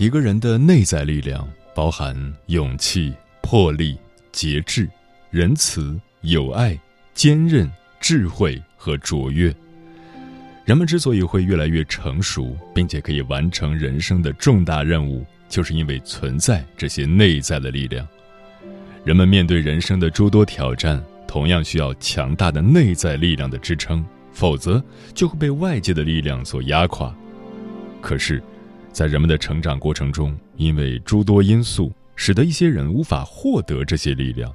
一个人的内在力量包含勇气、魄力、节制、仁慈、友爱、坚韧、智慧和卓越。人们之所以会越来越成熟，并且可以完成人生的重大任务，就是因为存在这些内在的力量。人们面对人生的诸多挑战，同样需要强大的内在力量的支撑，否则就会被外界的力量所压垮。可是，在人们的成长过程中，因为诸多因素，使得一些人无法获得这些力量，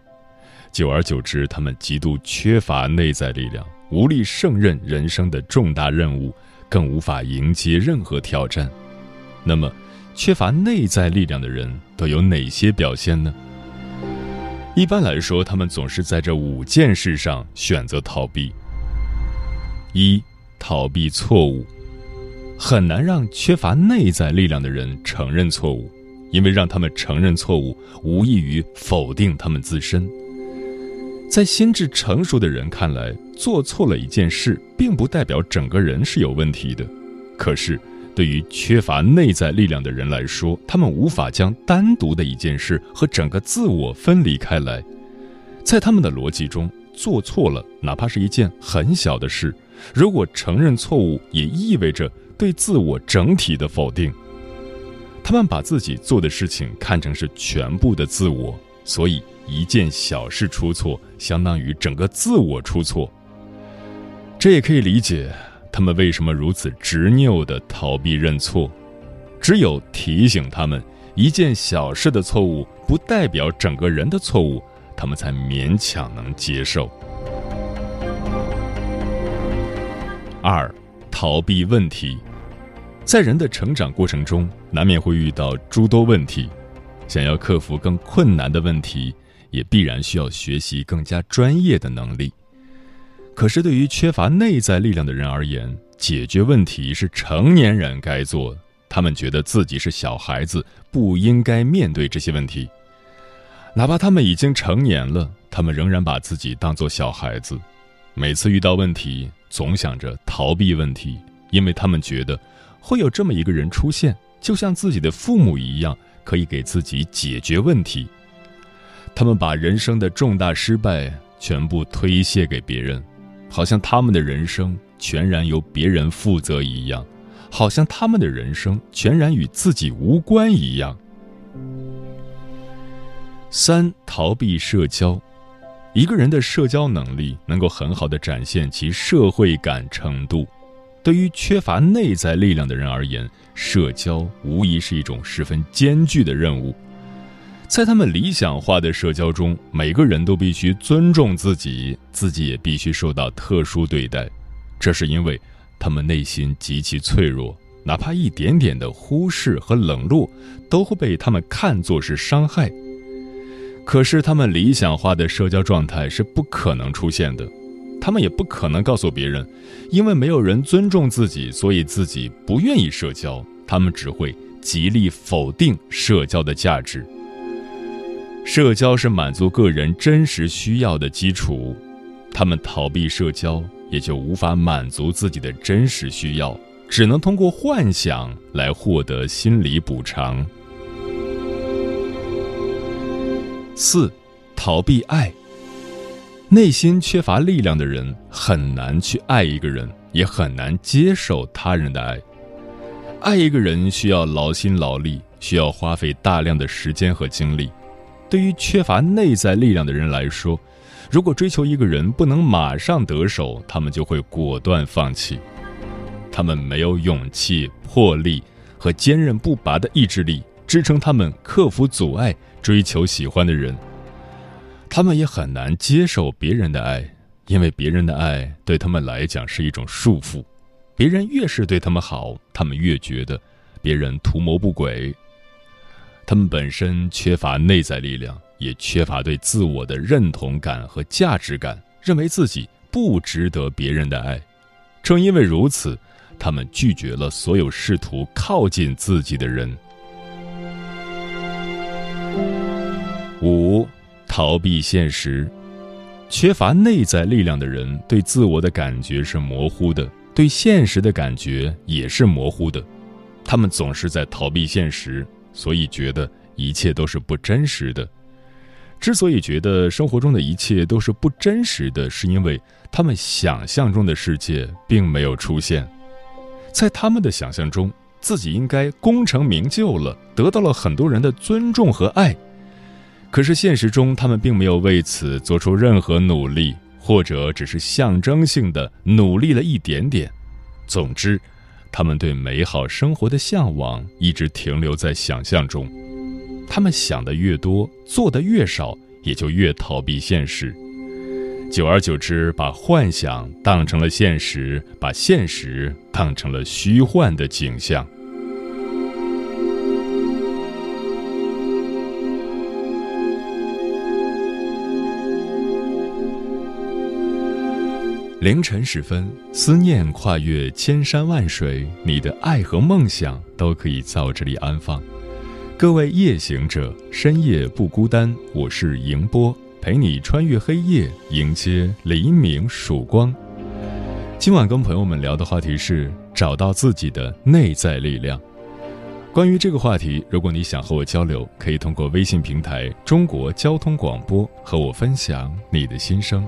久而久之，他们极度缺乏内在力量，无力胜任人生的重大任务，更无法迎接任何挑战。那么，缺乏内在力量的人都有哪些表现呢？一般来说，他们总是在这五件事上选择逃避：一、逃避错误。很难让缺乏内在力量的人承认错误，因为让他们承认错误，无异于否定他们自身。在心智成熟的人看来，做错了一件事，并不代表整个人是有问题的。可是，对于缺乏内在力量的人来说，他们无法将单独的一件事和整个自我分离开来。在他们的逻辑中，做错了，哪怕是一件很小的事，如果承认错误，也意味着。对自我整体的否定，他们把自己做的事情看成是全部的自我，所以一件小事出错，相当于整个自我出错。这也可以理解他们为什么如此执拗的逃避认错。只有提醒他们一件小事的错误不代表整个人的错误，他们才勉强能接受。二。逃避问题，在人的成长过程中，难免会遇到诸多问题。想要克服更困难的问题，也必然需要学习更加专业的能力。可是，对于缺乏内在力量的人而言，解决问题是成年人该做的。他们觉得自己是小孩子，不应该面对这些问题。哪怕他们已经成年了，他们仍然把自己当作小孩子。每次遇到问题，总想着逃避问题，因为他们觉得会有这么一个人出现，就像自己的父母一样，可以给自己解决问题。他们把人生的重大失败全部推卸给别人，好像他们的人生全然由别人负责一样，好像他们的人生全然与自己无关一样。三、逃避社交。一个人的社交能力能够很好的展现其社会感程度。对于缺乏内在力量的人而言，社交无疑是一种十分艰巨的任务。在他们理想化的社交中，每个人都必须尊重自己，自己也必须受到特殊对待。这是因为他们内心极其脆弱，哪怕一点点的忽视和冷落，都会被他们看作是伤害。可是，他们理想化的社交状态是不可能出现的，他们也不可能告诉别人，因为没有人尊重自己，所以自己不愿意社交。他们只会极力否定社交的价值。社交是满足个人真实需要的基础，他们逃避社交，也就无法满足自己的真实需要，只能通过幻想来获得心理补偿。四，逃避爱。内心缺乏力量的人很难去爱一个人，也很难接受他人的爱。爱一个人需要劳心劳力，需要花费大量的时间和精力。对于缺乏内在力量的人来说，如果追求一个人不能马上得手，他们就会果断放弃。他们没有勇气、魄力和坚韧不拔的意志力支撑他们克服阻碍、追求喜欢的人。他们也很难接受别人的爱，因为别人的爱对他们来讲是一种束缚。别人越是对他们好，他们越觉得别人图谋不轨。他们本身缺乏内在力量，也缺乏对自我的认同感和价值感，认为自己不值得别人的爱。正因为如此，他们拒绝了所有试图靠近自己的人。五。逃避现实，缺乏内在力量的人，对自我的感觉是模糊的，对现实的感觉也是模糊的。他们总是在逃避现实，所以觉得一切都是不真实的。之所以觉得生活中的一切都是不真实的，是因为他们想象中的世界并没有出现。在他们的想象中，自己应该功成名就了，得到了很多人的尊重和爱。可是现实中，他们并没有为此做出任何努力，或者只是象征性的努力了一点点。总之，他们对美好生活的向往一直停留在想象中。他们想的越多，做的越少，也就越逃避现实。久而久之，把幻想当成了现实，把现实当成了虚幻的景象。凌晨时分，思念跨越千山万水，你的爱和梦想都可以在我这里安放。各位夜行者，深夜不孤单，我是迎波，陪你穿越黑夜，迎接黎明曙光。今晚跟朋友们聊的话题是找到自己的内在力量。关于这个话题，如果你想和我交流，可以通过微信平台“中国交通广播”和我分享你的心声。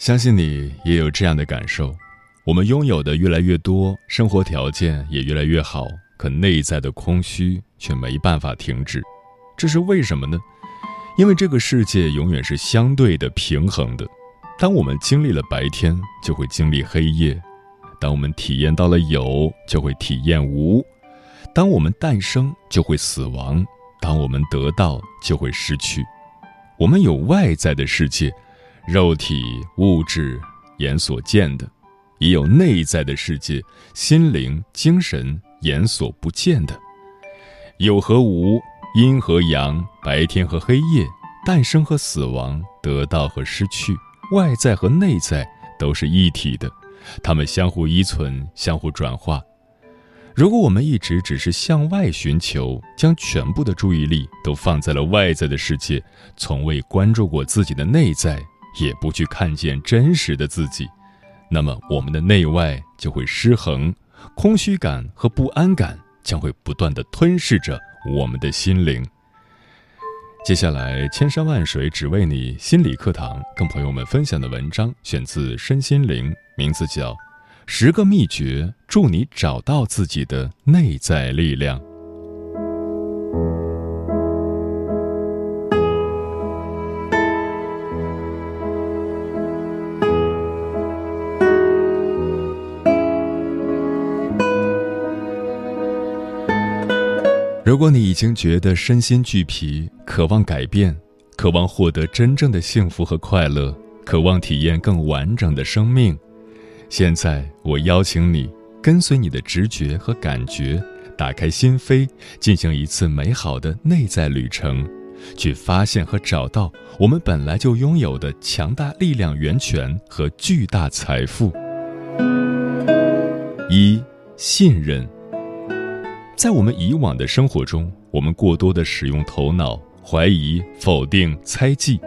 相信你也有这样的感受，我们拥有的越来越多，生活条件也越来越好，可内在的空虚却没办法停止，这是为什么呢？因为这个世界永远是相对的平衡的，当我们经历了白天，就会经历黑夜；当我们体验到了有，就会体验无；当我们诞生，就会死亡；当我们得到，就会失去。我们有外在的世界。肉体、物质、眼所见的，也有内在的世界，心灵、精神眼所不见的。有和无，阴和阳，白天和黑夜，诞生和死亡，得到和失去，外在和内在都是一体的，它们相互依存，相互转化。如果我们一直只是向外寻求，将全部的注意力都放在了外在的世界，从未关注过自己的内在。也不去看见真实的自己，那么我们的内外就会失衡，空虚感和不安感将会不断的吞噬着我们的心灵。接下来，千山万水只为你心理课堂，跟朋友们分享的文章选自身心灵，名字叫《十个秘诀助你找到自己的内在力量》。如果你已经觉得身心俱疲，渴望改变，渴望获得真正的幸福和快乐，渴望体验更完整的生命，现在，我邀请你跟随你的直觉和感觉，打开心扉，进行一次美好的内在旅程，去发现和找到我们本来就拥有的强大力量源泉和巨大财富。一、信任。在我们以往的生活中，我们过多的使用头脑，怀疑、否定、猜忌。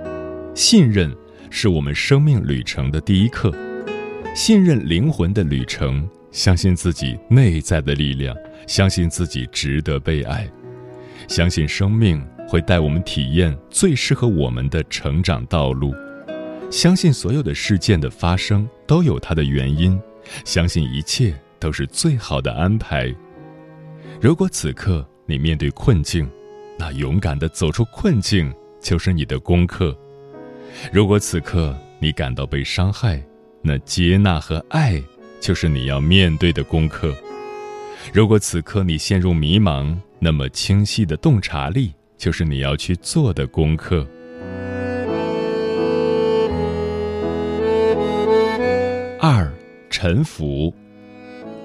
信任是我们生命旅程的第一课。信任灵魂的旅程，相信自己内在的力量，相信自己值得被爱，相信生命会带我们体验最适合我们的成长道路，相信所有的事件的发生都有它的原因，相信一切都是最好的安排。如果此刻你面对困境，那勇敢的走出困境就是你的功课；如果此刻你感到被伤害，那接纳和爱，就是你要面对的功课。如果此刻你陷入迷茫，那么清晰的洞察力，就是你要去做的功课。二，臣服。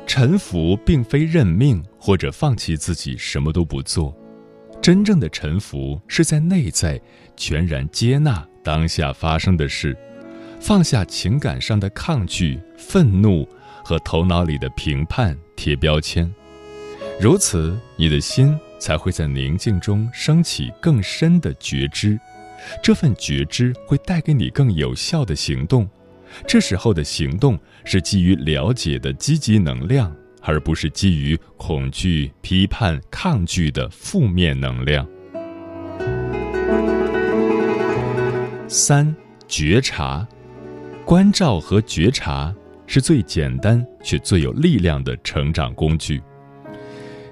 臣服并非认命或者放弃自己什么都不做，真正的臣服是在内在全然接纳当下发生的事。放下情感上的抗拒、愤怒和头脑里的评判、贴标签，如此，你的心才会在宁静中升起更深的觉知。这份觉知会带给你更有效的行动。这时候的行动是基于了解的积极能量，而不是基于恐惧、批判、抗拒的负面能量。三、觉察。关照和觉察是最简单却最有力量的成长工具。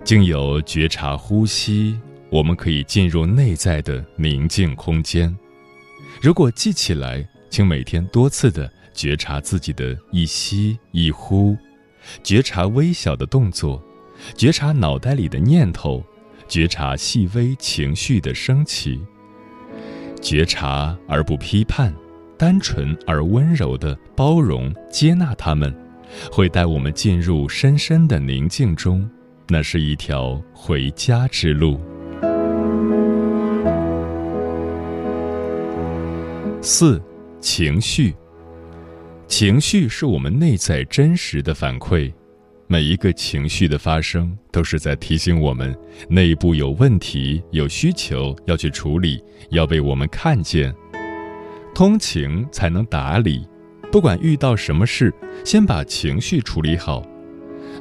经由觉察呼吸，我们可以进入内在的宁静空间。如果记起来，请每天多次的觉察自己的一吸一呼，觉察微小的动作，觉察脑袋里的念头，觉察细微情绪的升起，觉察而不批判。单纯而温柔的包容、接纳他们，会带我们进入深深的宁静中。那是一条回家之路。四、情绪。情绪是我们内在真实的反馈，每一个情绪的发生，都是在提醒我们内部有问题、有需求要去处理，要被我们看见。通情才能达理，不管遇到什么事，先把情绪处理好。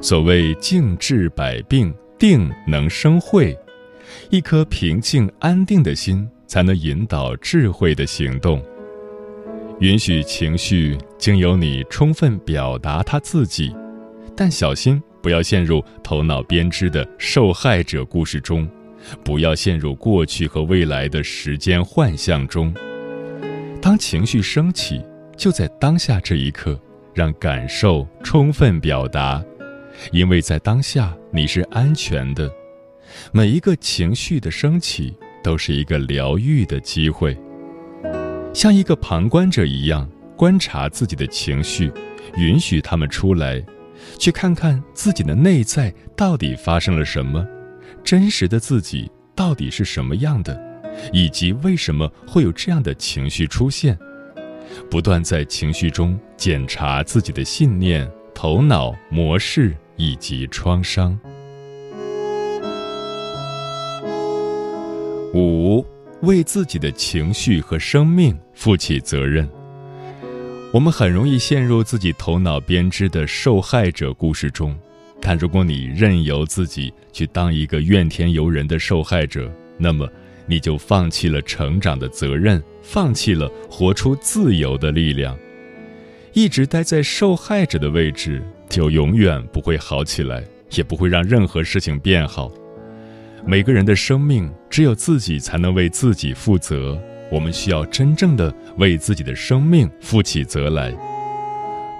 所谓静治百病，定能生慧。一颗平静安定的心，才能引导智慧的行动。允许情绪经由你充分表达他自己，但小心不要陷入头脑编织的受害者故事中，不要陷入过去和未来的时间幻象中。当情绪升起，就在当下这一刻，让感受充分表达，因为在当下你是安全的。每一个情绪的升起，都是一个疗愈的机会。像一个旁观者一样观察自己的情绪，允许他们出来，去看看自己的内在到底发生了什么，真实的自己到底是什么样的。以及为什么会有这样的情绪出现？不断在情绪中检查自己的信念、头脑模式以及创伤。五，为自己的情绪和生命负起责任。我们很容易陷入自己头脑编织的受害者故事中，但如果你任由自己去当一个怨天尤人的受害者，那么。你就放弃了成长的责任，放弃了活出自由的力量，一直待在受害者的位置，就永远不会好起来，也不会让任何事情变好。每个人的生命只有自己才能为自己负责，我们需要真正的为自己的生命负起责来。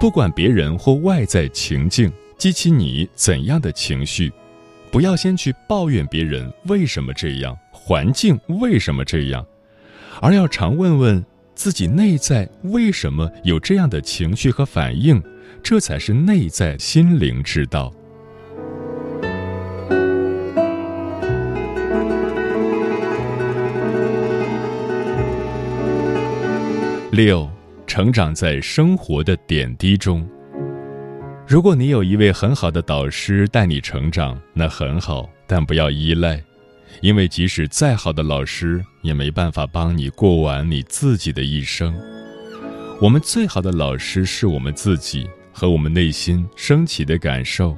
不管别人或外在情境激起你怎样的情绪，不要先去抱怨别人为什么这样。环境为什么这样？而要常问问自己内在为什么有这样的情绪和反应，这才是内在心灵之道。六，成长在生活的点滴中。如果你有一位很好的导师带你成长，那很好，但不要依赖，因为即使再好的老师，也没办法帮你过完你自己的一生。我们最好的老师是我们自己和我们内心升起的感受。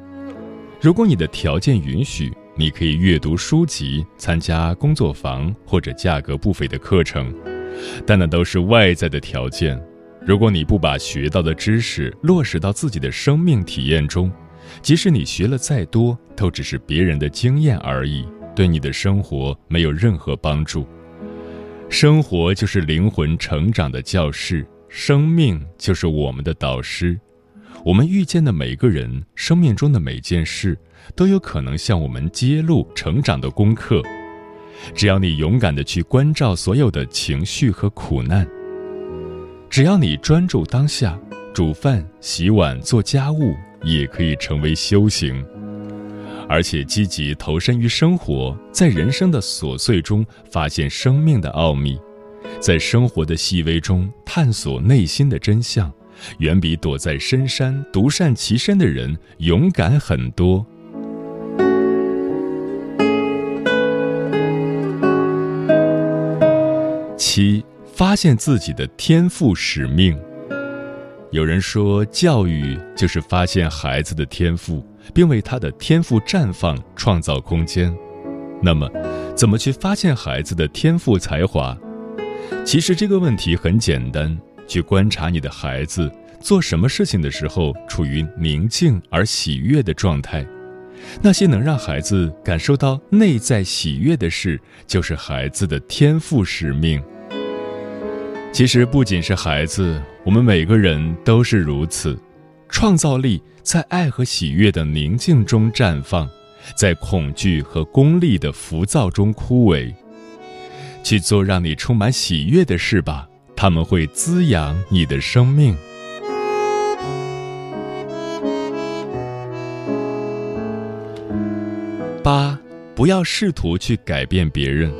如果你的条件允许，你可以阅读书籍、参加工作坊或者价格不菲的课程，但那都是外在的条件。如果你不把学到的知识落实到自己的生命体验中，即使你学了再多，都只是别人的经验而已，对你的生活没有任何帮助。生活就是灵魂成长的教室，生命就是我们的导师。我们遇见的每个人，生命中的每件事，都有可能向我们揭露成长的功课。只要你勇敢地去关照所有的情绪和苦难。只要你专注当下，煮饭、洗碗、做家务也可以成为修行，而且积极投身于生活，在人生的琐碎中发现生命的奥秘，在生活的细微中探索内心的真相，远比躲在深山独善其身的人勇敢很多。七。发现自己的天赋使命。有人说，教育就是发现孩子的天赋，并为他的天赋绽放创造空间。那么，怎么去发现孩子的天赋才华？其实这个问题很简单，去观察你的孩子做什么事情的时候处于宁静而喜悦的状态。那些能让孩子感受到内在喜悦的事，就是孩子的天赋使命。其实不仅是孩子，我们每个人都是如此。创造力在爱和喜悦的宁静中绽放，在恐惧和功利的浮躁中枯萎。去做让你充满喜悦的事吧，他们会滋养你的生命。八，不要试图去改变别人。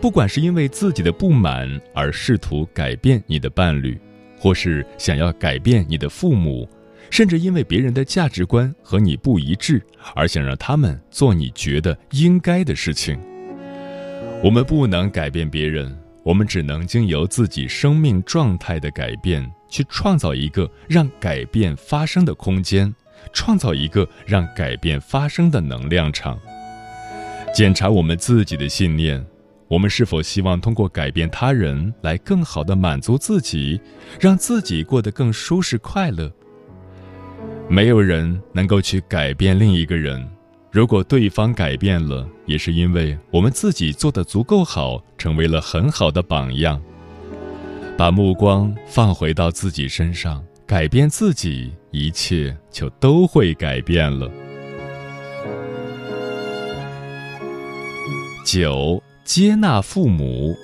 不管是因为自己的不满而试图改变你的伴侣，或是想要改变你的父母，甚至因为别人的价值观和你不一致而想让他们做你觉得应该的事情，我们不能改变别人，我们只能经由自己生命状态的改变，去创造一个让改变发生的空间，创造一个让改变发生的能量场。检查我们自己的信念。我们是否希望通过改变他人来更好的满足自己，让自己过得更舒适快乐？没有人能够去改变另一个人，如果对方改变了，也是因为我们自己做的足够好，成为了很好的榜样。把目光放回到自己身上，改变自己，一切就都会改变了。九。接纳父母，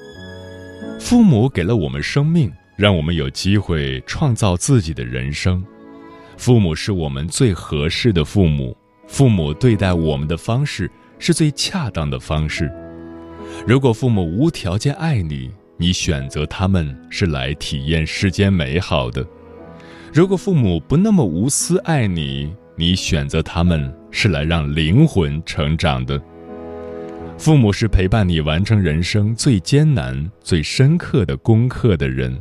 父母给了我们生命，让我们有机会创造自己的人生。父母是我们最合适的父母，父母对待我们的方式是最恰当的方式。如果父母无条件爱你，你选择他们是来体验世间美好的；如果父母不那么无私爱你，你选择他们是来让灵魂成长的。父母是陪伴你完成人生最艰难、最深刻的功课的人，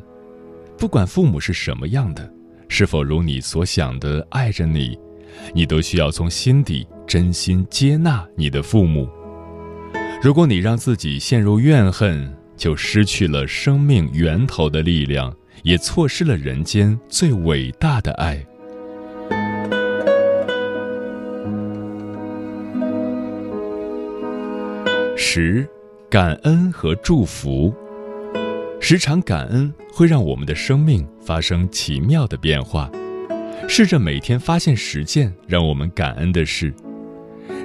不管父母是什么样的，是否如你所想的爱着你，你都需要从心底真心接纳你的父母。如果你让自己陷入怨恨，就失去了生命源头的力量，也错失了人间最伟大的爱。十，感恩和祝福。时常感恩会让我们的生命发生奇妙的变化。试着每天发现十件让我们感恩的事，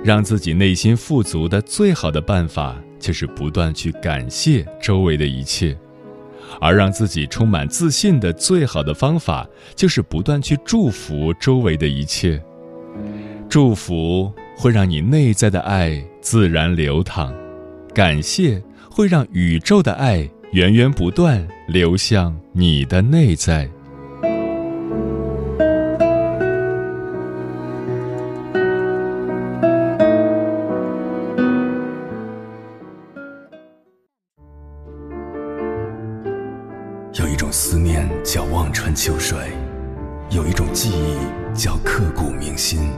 让自己内心富足的最好的办法就是不断去感谢周围的一切。而让自己充满自信的最好的方法，就是不断去祝福周围的一切。祝福会让你内在的爱自然流淌，感谢会让宇宙的爱源源不断流向你的内在。有一种思念叫望穿秋水，有一种记忆叫刻骨铭心，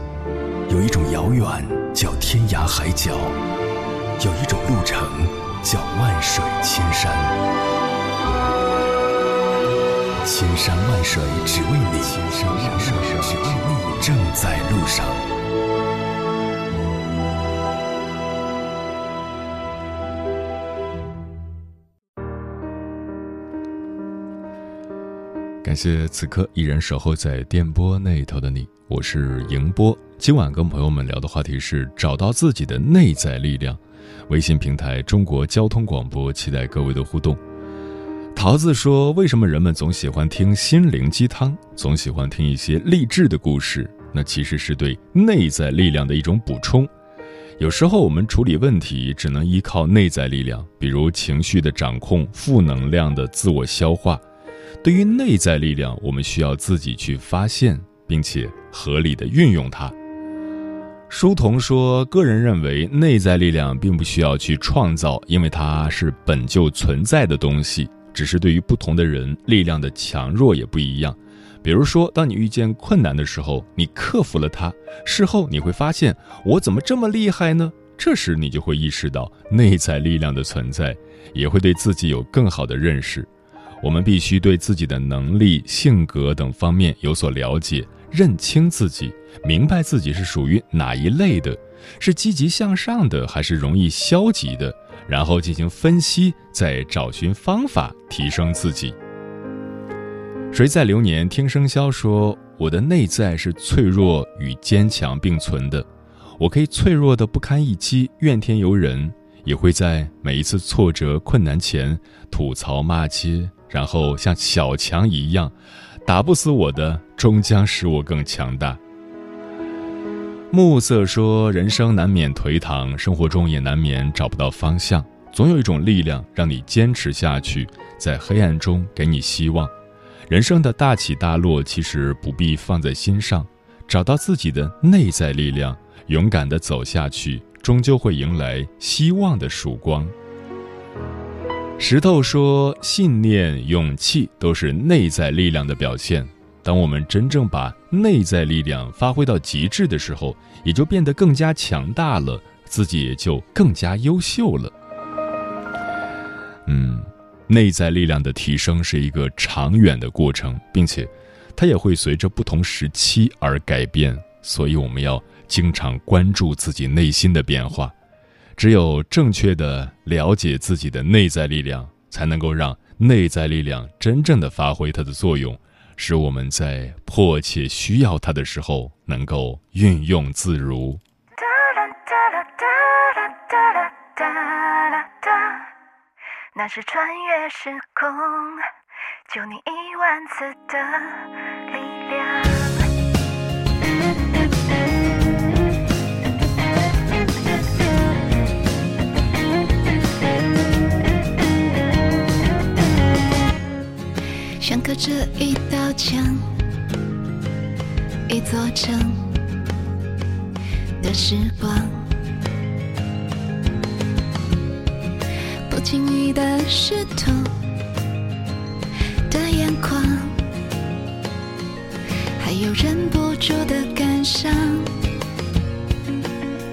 有一种遥远叫天涯海角，有一种路程叫万水千山。千山万水只为你，千山万水只为你，正在路上。感谢此刻依然守候在电波那头的你，我是迎波。今晚跟朋友们聊的话题是找到自己的内在力量。微信平台中国交通广播，期待各位的互动。桃子说：“为什么人们总喜欢听心灵鸡汤，总喜欢听一些励志的故事？那其实是对内在力量的一种补充。有时候我们处理问题只能依靠内在力量，比如情绪的掌控、负能量的自我消化。”对于内在力量，我们需要自己去发现，并且合理的运用它。书童说：“个人认为，内在力量并不需要去创造，因为它是本就存在的东西。只是对于不同的人，力量的强弱也不一样。比如说，当你遇见困难的时候，你克服了它，事后你会发现，我怎么这么厉害呢？这时你就会意识到内在力量的存在，也会对自己有更好的认识。”我们必须对自己的能力、性格等方面有所了解，认清自己，明白自己是属于哪一类的，是积极向上的还是容易消极的，然后进行分析，再找寻方法提升自己。谁在流年听生肖说：“我的内在是脆弱与坚强并存的，我可以脆弱的不堪一击，怨天尤人，也会在每一次挫折、困难前吐槽骂街。”然后像小强一样，打不死我的，终将使我更强大。暮色说：“人生难免颓唐，生活中也难免找不到方向，总有一种力量让你坚持下去，在黑暗中给你希望。人生的大起大落，其实不必放在心上，找到自己的内在力量，勇敢的走下去，终究会迎来希望的曙光。”石头说：“信念、勇气都是内在力量的表现。当我们真正把内在力量发挥到极致的时候，也就变得更加强大了，自己也就更加优秀了。”嗯，内在力量的提升是一个长远的过程，并且它也会随着不同时期而改变，所以我们要经常关注自己内心的变化。只有正确的了解自己的内在力量，才能够让内在力量真正的发挥它的作用，使我们在迫切需要它的时候能够运用自如。那是穿越时空，救你一万次的力量。隔着一道墙，一座城的时光，不经意的湿透的眼眶，还有忍不住的感伤，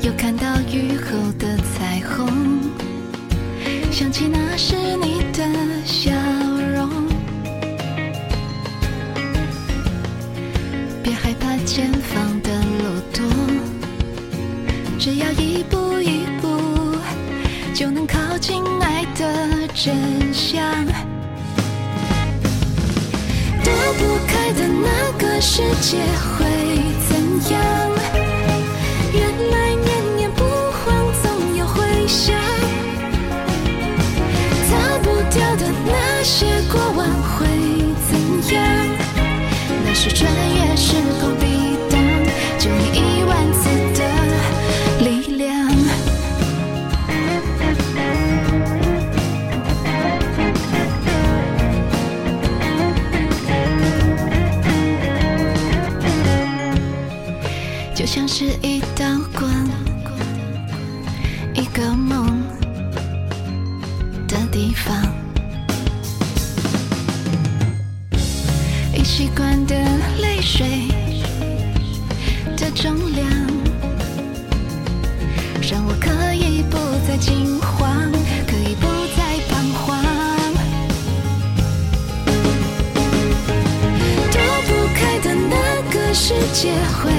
又看到雨后的彩虹，想起那是你的笑。别害怕前方的路多，只要一步一步就能靠近爱的真相。躲不开的那个世界会怎样？原来念念不忘总有回响，逃不掉的那些过往会怎样。是穿越时空抵挡，就你一万次的力量。就像是一道光，一个梦的地方。习惯的泪水的重量，让我可以不再惊慌，可以不再彷徨。躲不开的那个世界会